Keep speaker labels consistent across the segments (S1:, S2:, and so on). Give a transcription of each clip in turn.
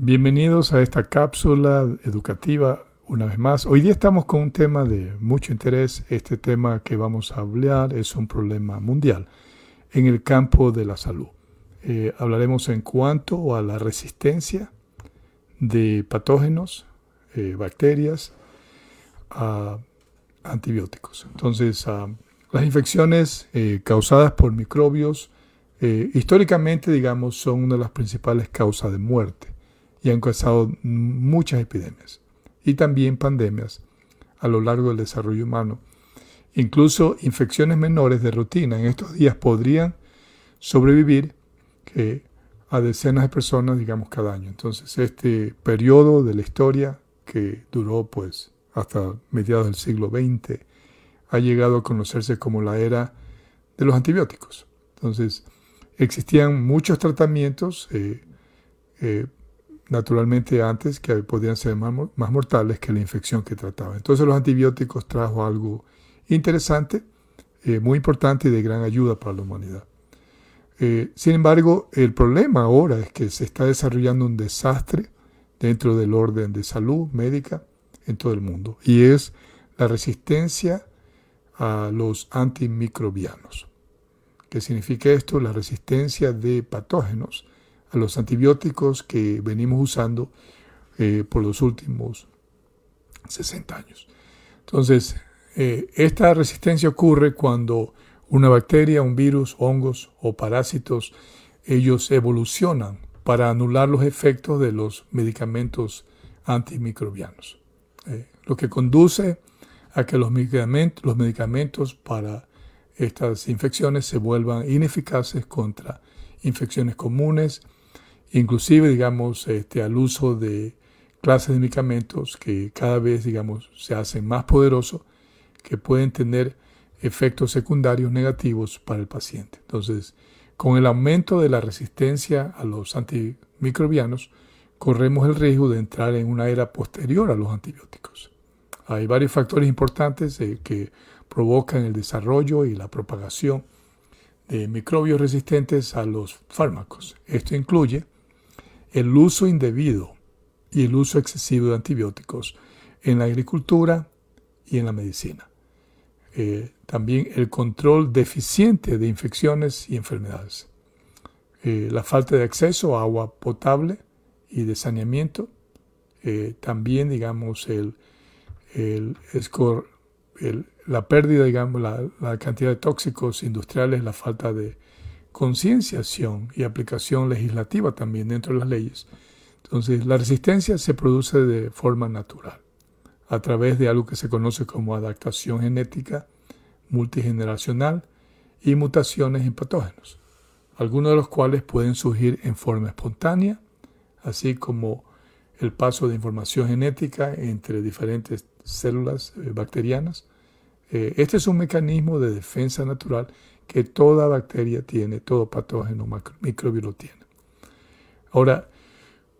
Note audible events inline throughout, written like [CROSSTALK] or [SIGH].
S1: Bienvenidos a esta cápsula educativa una vez más. Hoy día estamos con un tema de mucho interés. Este tema que vamos a hablar es un problema mundial en el campo de la salud. Eh, hablaremos en cuanto a la resistencia de patógenos, eh, bacterias, a antibióticos. Entonces, las infecciones eh, causadas por microbios, históricamente, digamos, son una de las principales causas de muerte y han causado muchas epidemias y también pandemias a lo largo del desarrollo humano. Incluso infecciones menores de rutina en estos días podrían sobrevivir a decenas de personas, digamos, cada año. Entonces, este periodo de la historia que duró pues hasta mediados del siglo XX ha llegado a conocerse como la era de los antibióticos. Entonces, existían muchos tratamientos eh, eh, naturalmente antes que podían ser más, mortales que la infección que trataba. Entonces los antibióticos trajo algo interesante, eh, muy importante y de gran ayuda para la humanidad. Eh, sin embargo, el problema ahora es que se está desarrollando un desastre dentro del orden de salud médica en todo el mundo y es la resistencia a los antimicrobianos. ¿Qué significa esto? La resistencia de patógenos a los antibióticos que venimos usando eh, por los últimos 60 años. Entonces, eh, esta resistencia ocurre cuando una bacteria, un virus, hongos o parásitos, ellos evolucionan para anular los efectos de los medicamentos antimicrobianos. Eh, lo que conduce a que los medicamentos, los medicamentos para estas infecciones se vuelvan ineficaces contra infecciones comunes inclusive, digamos, este, al uso de clases de medicamentos que cada vez, digamos, se hacen más poderosos, que pueden tener efectos secundarios negativos para el paciente. Entonces, con el aumento de la resistencia a los antimicrobianos, corremos el riesgo de entrar en una era posterior a los antibióticos. Hay varios factores importantes eh, que provocan el desarrollo y la propagación de microbios resistentes a los fármacos. Esto incluye el uso indebido y el uso excesivo de antibióticos en la agricultura y en la medicina. Eh, también el control deficiente de infecciones y enfermedades. Eh, la falta de acceso a agua potable y de saneamiento. Eh, también, digamos, el, el, la pérdida, digamos, la, la cantidad de tóxicos industriales, la falta de concienciación y aplicación legislativa también dentro de las leyes. Entonces, la resistencia se produce de forma natural, a través de algo que se conoce como adaptación genética multigeneracional y mutaciones en patógenos, algunos de los cuales pueden surgir en forma espontánea, así como el paso de información genética entre diferentes células eh, bacterianas. Eh, este es un mecanismo de defensa natural que toda bacteria tiene, todo patógeno microbio lo tiene. Ahora,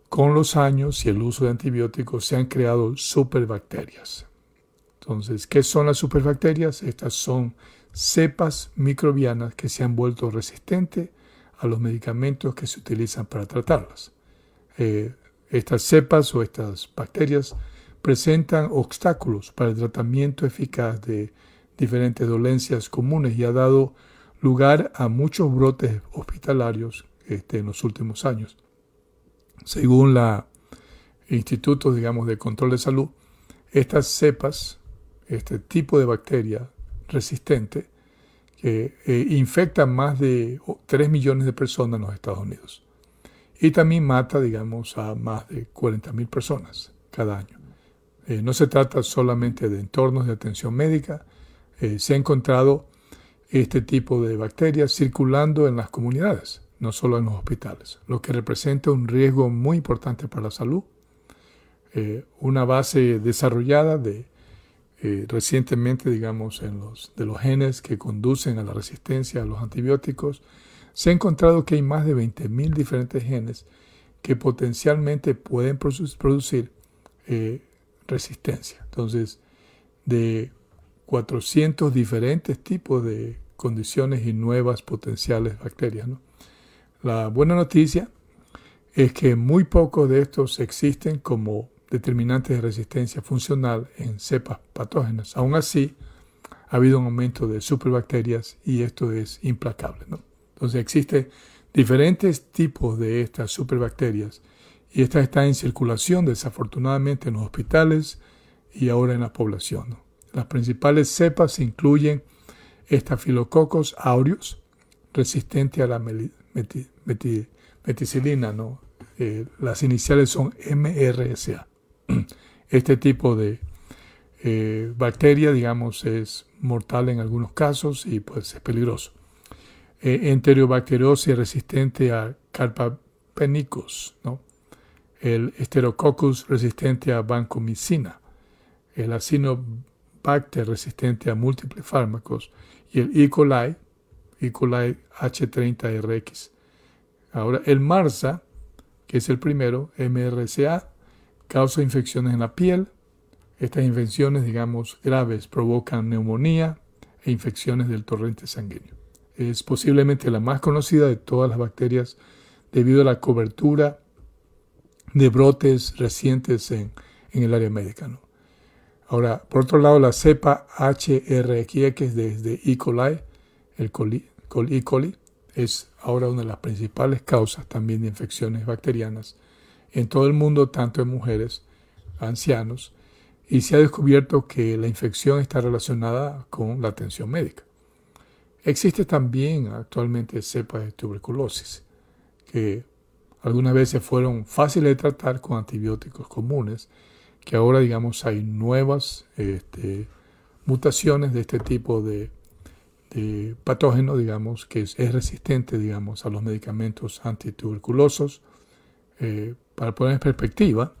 S1: con los años y el uso de antibióticos se han creado superbacterias. Entonces, ¿qué son las superbacterias? Estas son cepas microbianas que se han vuelto resistentes a los medicamentos que se utilizan para tratarlas. Eh, estas cepas o estas bacterias presentan obstáculos para el tratamiento eficaz de diferentes dolencias comunes y ha dado lugar a muchos brotes hospitalarios este, en los últimos años. Según la Instituto digamos, de Control de Salud, estas cepas, este tipo de bacteria resistente, que eh, más de 3 millones de personas en los Estados Unidos. Y también mata, digamos, a más de 40 mil personas cada año. Eh, no se trata solamente de entornos de atención médica, eh, se ha encontrado este tipo de bacterias circulando en las comunidades, no solo en los hospitales, lo que representa un riesgo muy importante para la salud. Eh, una base desarrollada de eh, recientemente, digamos, en los, de los genes que conducen a la resistencia a los antibióticos, se ha encontrado que hay más de 20.000 diferentes genes que potencialmente pueden producir eh, resistencia. Entonces, de 400 diferentes tipos de condiciones y nuevas potenciales bacterias. La buena noticia es que muy pocos de estos existen como determinantes de resistencia funcional en cepas patógenas. Aún así, ha habido un aumento de superbacterias y esto es implacable. Entonces existen diferentes tipos de estas superbacterias y estas están en circulación desafortunadamente en los hospitales y ahora en la población. Las principales cepas incluyen Staphylococcus aureus, resistente a la meticilina, ¿no? Eh, las iniciales son MRSA. [CLEARS THROAT] Este tipo de eh, bacteria, digamos, es mortal en algunos casos y pues es peligroso. Eh, enterobacteriosis resistente a carbapenicus, ¿no? el Enterococcus resistente a vancomicina, el Resistente a múltiples fármacos y el E. coli, E. coli H30RX. Ahora, el MARSA, que es el primero, MRSA, causa infecciones en la piel. Estas infecciones, digamos, graves provocan neumonía e infecciones del torrente sanguíneo. Es posiblemente la más conocida de todas las bacterias debido a la cobertura de brotes recientes en, el área médica. Ahora, por otro lado, la cepa HRX desde E. coli, el coli, E. coli, es ahora una de las principales causas también de infecciones bacterianas en todo el mundo, tanto en mujeres, ancianos, y se ha descubierto que la infección está relacionada con la atención médica. Existe también actualmente cepas de tuberculosis que algunas veces fueron fáciles de tratar con antibióticos comunes, que ahora digamos hay nuevas este, mutaciones de este tipo de, patógeno, digamos, que es, resistente, digamos, a los medicamentos antituberculosos. Eh, para poner en perspectiva,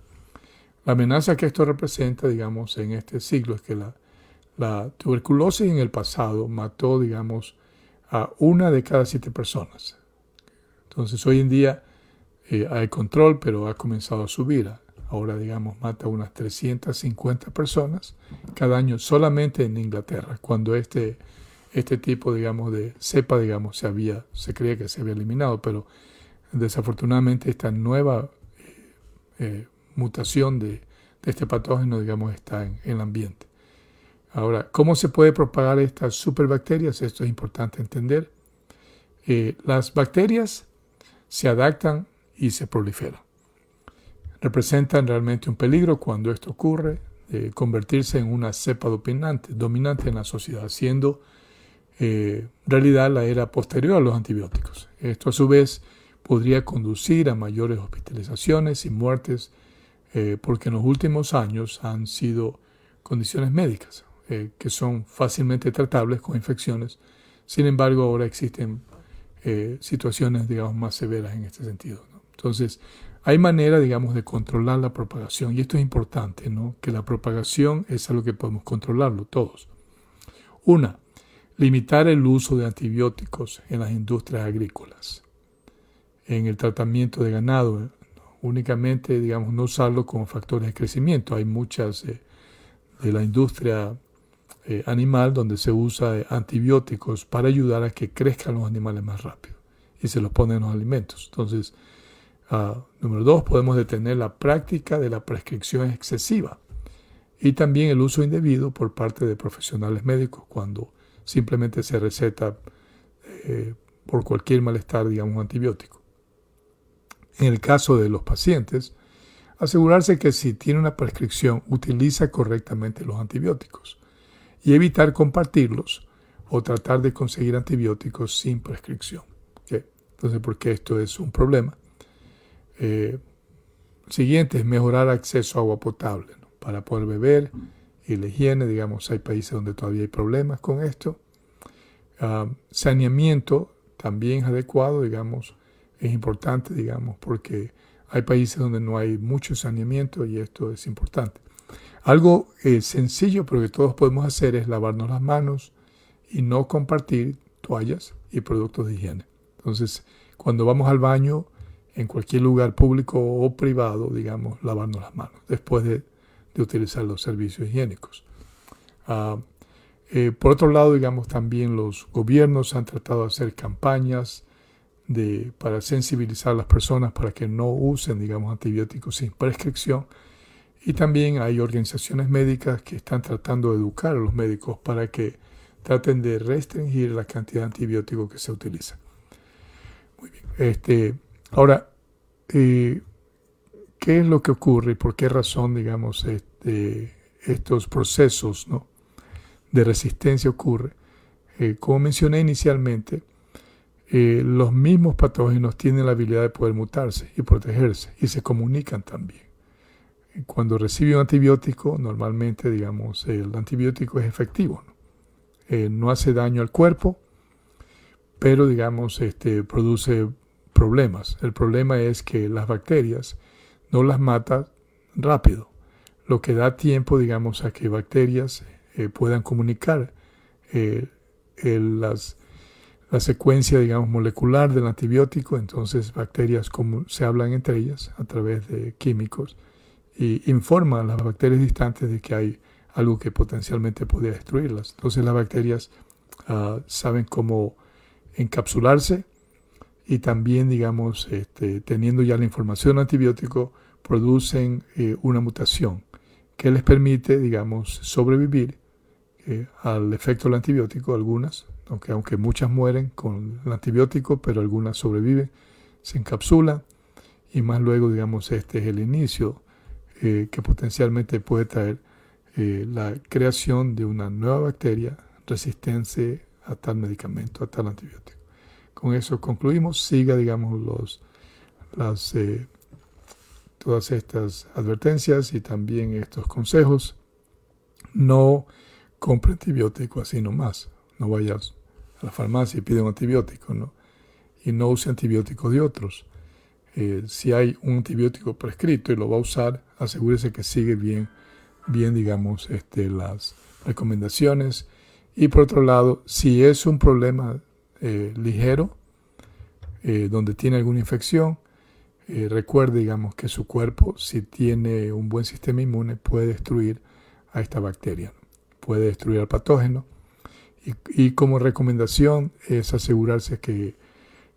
S1: la amenaza que esto representa, digamos, en este siglo es que la, tuberculosis en el pasado mató, digamos, a una de cada siete personas. Entonces hoy en día eh, hay control, pero ha comenzado a subir. Ahora, digamos, mata a unas 350 personas cada año solamente en Inglaterra, cuando este, este tipo, digamos, de cepa, digamos, se había, se creía que se había eliminado, pero desafortunadamente esta nueva eh, eh, mutación de, este patógeno, digamos, está en, el ambiente. Ahora, ¿cómo se puede propagar estas superbacterias? Esto es importante entender. las bacterias se adaptan y se prolifera. Representan realmente un peligro cuando esto ocurre, convertirse en una cepa dominante, dominante en la sociedad, siendo eh, realidad la era posterior a los antibióticos. Esto a su vez podría conducir a mayores hospitalizaciones y muertes eh, porque en los últimos años han sido condiciones médicas eh, que son fácilmente tratables con infecciones. Sin embargo, ahora existen situaciones, digamos, más severas en este sentido. Entonces, hay manera, digamos, de controlar la propagación. Y esto es importante, ¿no? Que la propagación es algo que podemos controlarlo todos. Una, limitar el uso de antibióticos en las industrias agrícolas. En el tratamiento de ganado, únicamente, digamos, no usarlo como factores de crecimiento. Hay muchas eh, de la industria eh, animal donde se usa antibióticos para ayudar a que crezcan los animales más rápido y se los ponen en los alimentos. Entonces, Ah, número dos, podemos detener la práctica de la prescripción excesiva y también el uso indebido por parte de profesionales médicos cuando simplemente se receta eh, por cualquier malestar, digamos, un antibiótico. En el caso de los pacientes, asegurarse que si tiene una prescripción utiliza correctamente los antibióticos y evitar compartirlos o tratar de conseguir antibióticos sin prescripción. Entonces, porque esto es un problema eh, siguiente es mejorar acceso a agua potable para poder beber y la higiene. Digamos, hay países donde todavía hay problemas con esto. Ah, saneamiento también adecuado, digamos, es importante, digamos, porque hay países donde no hay mucho saneamiento y esto es importante. Algo eh, sencillo, pero que todos podemos hacer es lavarnos las manos y no compartir toallas y productos de higiene. Entonces, cuando vamos al baño, en cualquier lugar público o privado, digamos, lavarnos las manos después de, utilizar los servicios higiénicos. Ah, eh, por otro lado, digamos, también los gobiernos han tratado de hacer campañas de, para sensibilizar a las personas para que no usen, digamos, antibióticos sin prescripción. Y también hay organizaciones médicas que están tratando de educar a los médicos para que traten de restringir la cantidad de antibióticos que se utiliza. Muy bien. Este, ahora, eh, ¿qué es lo que ocurre y por qué razón, digamos, este, estos procesos de resistencia ocurren? Eh, como mencioné inicialmente, eh, los mismos patógenos tienen la habilidad de poder mutarse y protegerse y se comunican también. Cuando recibe un antibiótico, normalmente, digamos, el antibiótico es efectivo. ¿no? no hace daño al cuerpo, pero, digamos, este, produce problemas. El problema es que las bacterias no las mata rápido, lo que da tiempo, digamos, a que bacterias eh, puedan comunicar eh, la secuencia, digamos, molecular del antibiótico. Entonces, bacterias como se hablan entre ellas a través de químicos y informan a las bacterias distantes de que hay algo que potencialmente podría destruirlas. Entonces, las bacterias uh, saben cómo encapsularse y también, digamos, este, teniendo ya la información antibiótico, producen eh, una mutación que les permite, digamos, sobrevivir eh, al efecto del antibiótico, algunas, aunque, aunque muchas mueren con el antibiótico, pero algunas sobreviven, se encapsulan y más luego, digamos, este es el inicio eh, que potencialmente puede traer la creación de una nueva bacteria resistente a tal medicamento, a tal antibiótico. Con eso concluimos. Siga, digamos, los, las, eh, todas estas advertencias y también estos consejos. No compre antibiótico así nomás. No vayas a la farmacia y pide un antibiótico, ¿no? Y no use antibióticos de otros. Eh, si hay un antibiótico prescrito y lo va a usar, asegúrese que sigue bien, bien digamos, este, las recomendaciones y por otro lado, si es un problema eh, ligero, eh, donde tiene alguna infección, eh, recuerde, digamos, que su cuerpo, si tiene un buen sistema inmune, puede destruir a esta bacteria, puede destruir al patógeno. Y, como recomendación es asegurarse que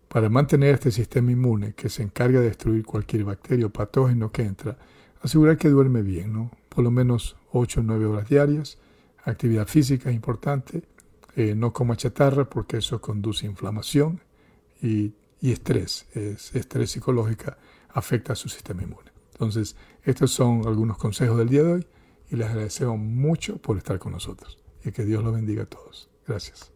S1: para mantener este sistema inmune que se encarga de destruir cualquier bacteria o patógeno que entra, asegurar que duerme bien, ¿no? por lo menos 8 o 9 horas diarias Actividad física es importante, eh, no coma chatarra porque eso conduce a inflamación y, estrés, es, estrés psicológica afecta a su sistema inmune. Entonces, estos son algunos consejos del día de hoy y les agradecemos mucho por estar con nosotros y que Dios los bendiga a todos. Gracias.